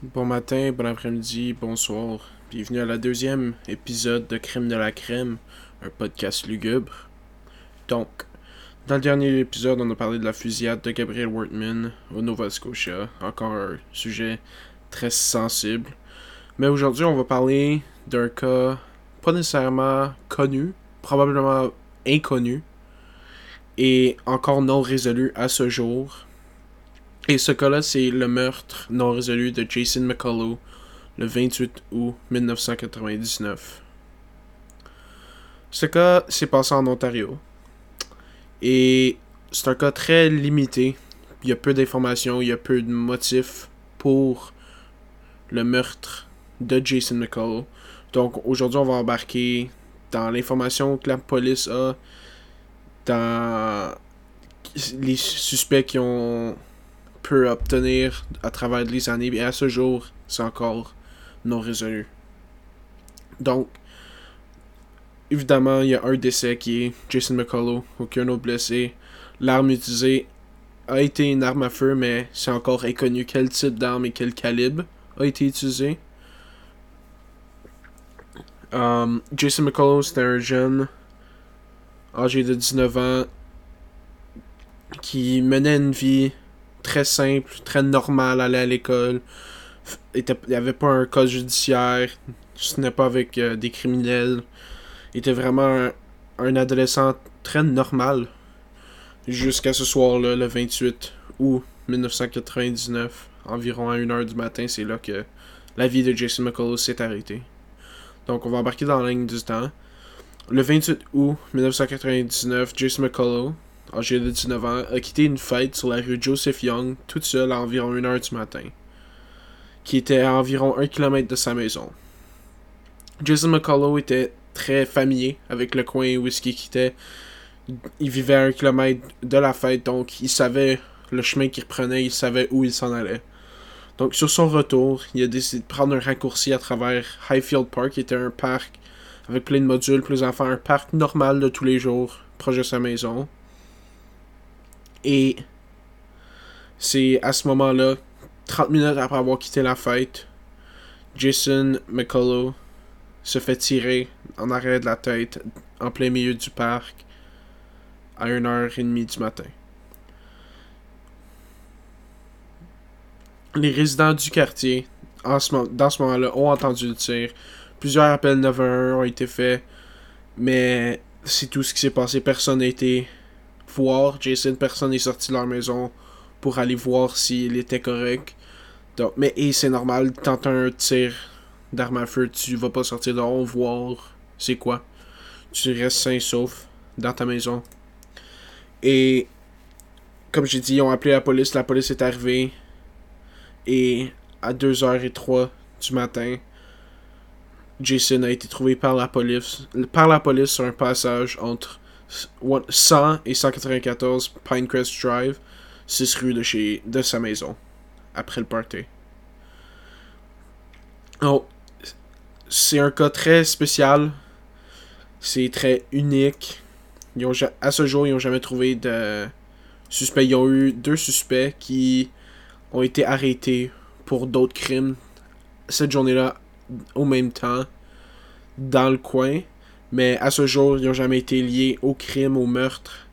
Bon matin, bon après-midi, bonsoir. Bienvenue à la deuxième épisode de Crème de la Crème, un podcast lugubre. Donc, dans le dernier épisode, on a parlé de la fusillade de Gabriel Wortman au Nova Scotia. Encore un sujet très sensible. Mais aujourd'hui, on va parler d'un cas pas nécessairement connu, probablement inconnu, et encore non résolu à ce jour. Et ce cas-là, c'est le meurtre non résolu de Jason McCullough le 28 août 1999. Ce cas s'est passé en Ontario. Et c'est un cas très limité. Il y a peu d'informations, il y a peu de motifs pour le meurtre de Jason McCullough. Donc aujourd'hui, on va embarquer dans l'information que la police a, dans les suspects qui ont pu obtenir à travers les années. Et à ce jour, c'est encore non résolu. Donc, évidemment, il y a un décès qui est Jason McCullough, aucun autre blessé. L'arme utilisée a été une arme à feu, mais c'est encore inconnu quel type d'arme et quel calibre a été utilisé. Um, Jason McCullough, c'était un jeune âgé de 19 ans qui menait une vie très simple, très normale, allait à l'école. Il n'y avait pas un cas judiciaire, ce n'est pas avec euh, des criminels. Il était vraiment un, adolescent très normal. Jusqu'à ce soir-là, le 28 août 1999, environ à 1h du matin, c'est là que la vie de Jason McCullough s'est arrêtée. Donc on va embarquer dans la ligne du temps. Le 28 août 1999, Jason McCullough, de 19 ans, a quitté une fête sur la rue Joseph Young toute seule à environ 1h du matin, qui était à environ 1 km de sa maison. Jason McCullough était très familier avec le coin où il quittait. Il vivait à 1 km de la fête, donc il savait le chemin qu'il reprenait, il savait où il s'en allait. Donc sur son retour, il a décidé de prendre un raccourci à travers Highfield Park, qui était un parc avec plein de modules pour les enfants, un parc normal de tous les jours, proche de sa maison. Et c'est à ce moment-là, 30 minutes après avoir quitté la fête, Jason McCullough se fait tirer en arrière de la tête en plein milieu du parc à 1h30 du matin. Les résidents du quartier, en ce, dans ce moment-là, ont entendu le tir. Plusieurs appels 911 ont été faits, mais c'est tout ce qui s'est passé. Personne n'a été voir Jason, personne n'est sorti de leur maison pour aller voir s'il était correct. Mais et c'est normal, tant un tir d'arme à feu, tu vas pas sortir dehors voir c'est quoi. Tu restes sain sauf dans ta maison. Et comme j'ai dit, ils ont appelé la police, la police est arrivée. Et à 2h03 du matin, Jason a été trouvé par la police, par la police sur un passage entre 100 et 194 Pinecrest Drive, 6 rue de, chez, de sa maison, après le party. Oh, c'est un cas très spécial. C'est très unique. Ils ont, à ce jour, ils n'ont jamais trouvé de suspects. Ils ont eu deux suspects qui ont été arrêtés pour d'autres crimes cette journée-là au même temps dans le coin. Mais à ce jour, ils n'ont jamais été liés au crime, au meurtre.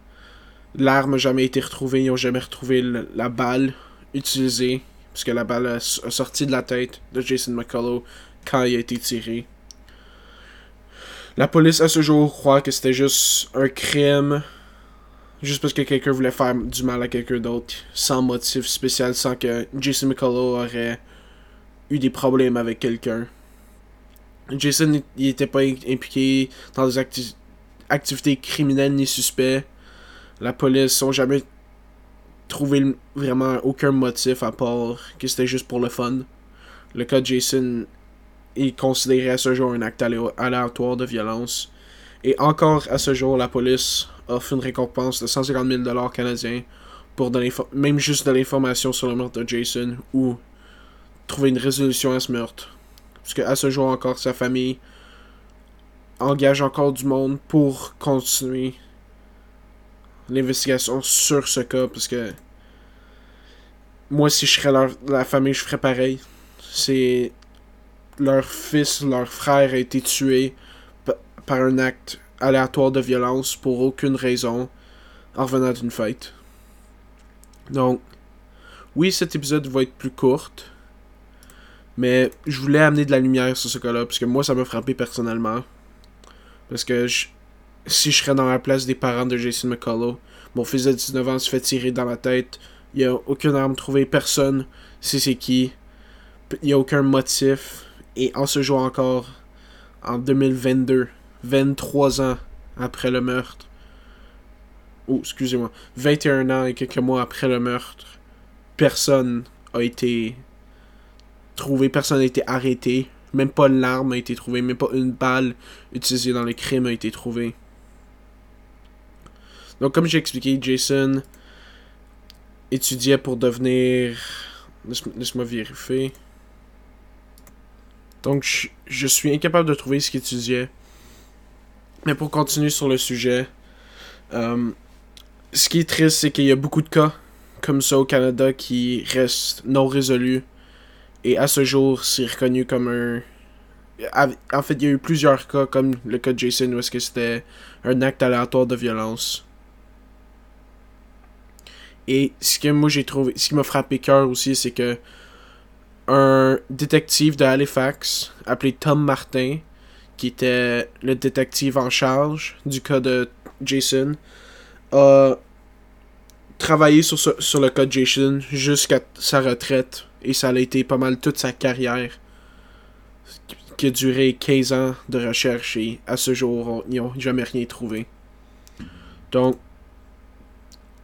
L'arme n'a jamais été retrouvée. Ils n'ont jamais retrouvé la balle utilisée. Puisque la balle a, sorti de la tête de Jason McCullough quand il a été tiré. La police à ce jour croit que c'était juste un crime. Juste parce que quelqu'un voulait faire du mal à quelqu'un d'autre. Sans motif spécial. Sans que Jason McCullough aurait eu des problèmes avec quelqu'un. Jason il était pas impliqué dans des activités criminelles ni suspects. La police n'a jamais trouvé vraiment aucun motif à part que c'était juste pour le fun. Le cas de Jason est considéré à ce jour un acte aléatoire de violence. Et encore à ce jour, la police offre une récompense de 150 000 canadiens pour donner même juste de l'information sur le meurtre de Jason ou trouver une résolution à ce meurtre. Parce qu'à ce jour encore, sa famille engage encore du monde pour continuer l'investigation sur ce cas. Parce que moi, si je serais la famille, je ferais pareil. c'est leur fils, leur frère a été tué par un acte aléatoire de violence pour aucune raison en revenant d'une fête. Donc, oui, cet épisode va être plus court, mais je voulais amener de la lumière sur ce cas-là, parce que moi, ça m'a frappé personnellement. Parce que si je serais dans la place des parents de Jason McCullough, mon fils de 19 ans se fait tirer dans la tête, il n'y a aucune arme trouvée, personne sait c'est qui, il n'y a aucun motif, et en ce jour encore, en 2022, 23 ans après le meurtre, oh, excusez-moi, 21 ans et quelques mois après le meurtre, personne a été trouvé, personne n'a été arrêté, même pas l'arme a été trouvée, même pas une balle utilisée dans le crime a été trouvée. Donc, comme j'ai expliqué, Jason étudiait pour devenir. Laisse-moi vérifier. Donc, je, suis incapable de trouver ce qu'il étudiait. Mais pour continuer sur le sujet, euh, ce qui est triste, c'est qu'il y a beaucoup de cas comme ça au Canada qui restent non résolus. Et à ce jour, c'est reconnu comme un. En fait, il y a eu plusieurs cas, comme le cas de Jason, où est-ce que c'était un acte aléatoire de violence. Et ce que moi j'ai trouvé, ce qui m'a frappé cœur aussi, c'est que un détective de Halifax appelé Tom Martin, qui était le détective en charge du cas de Jason, a travaillé sur, sur le cas de Jason jusqu'à sa retraite. Et ça a été pas mal toute sa carrière. Qui a duré 15 ans de recherche et à ce jour, ils n'ont jamais rien trouvé. Donc,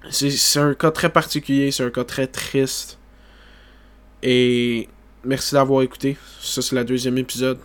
c'est un cas très particulier, c'est un cas très triste. Et merci d'avoir écouté. Ça, c'est le deuxième épisode.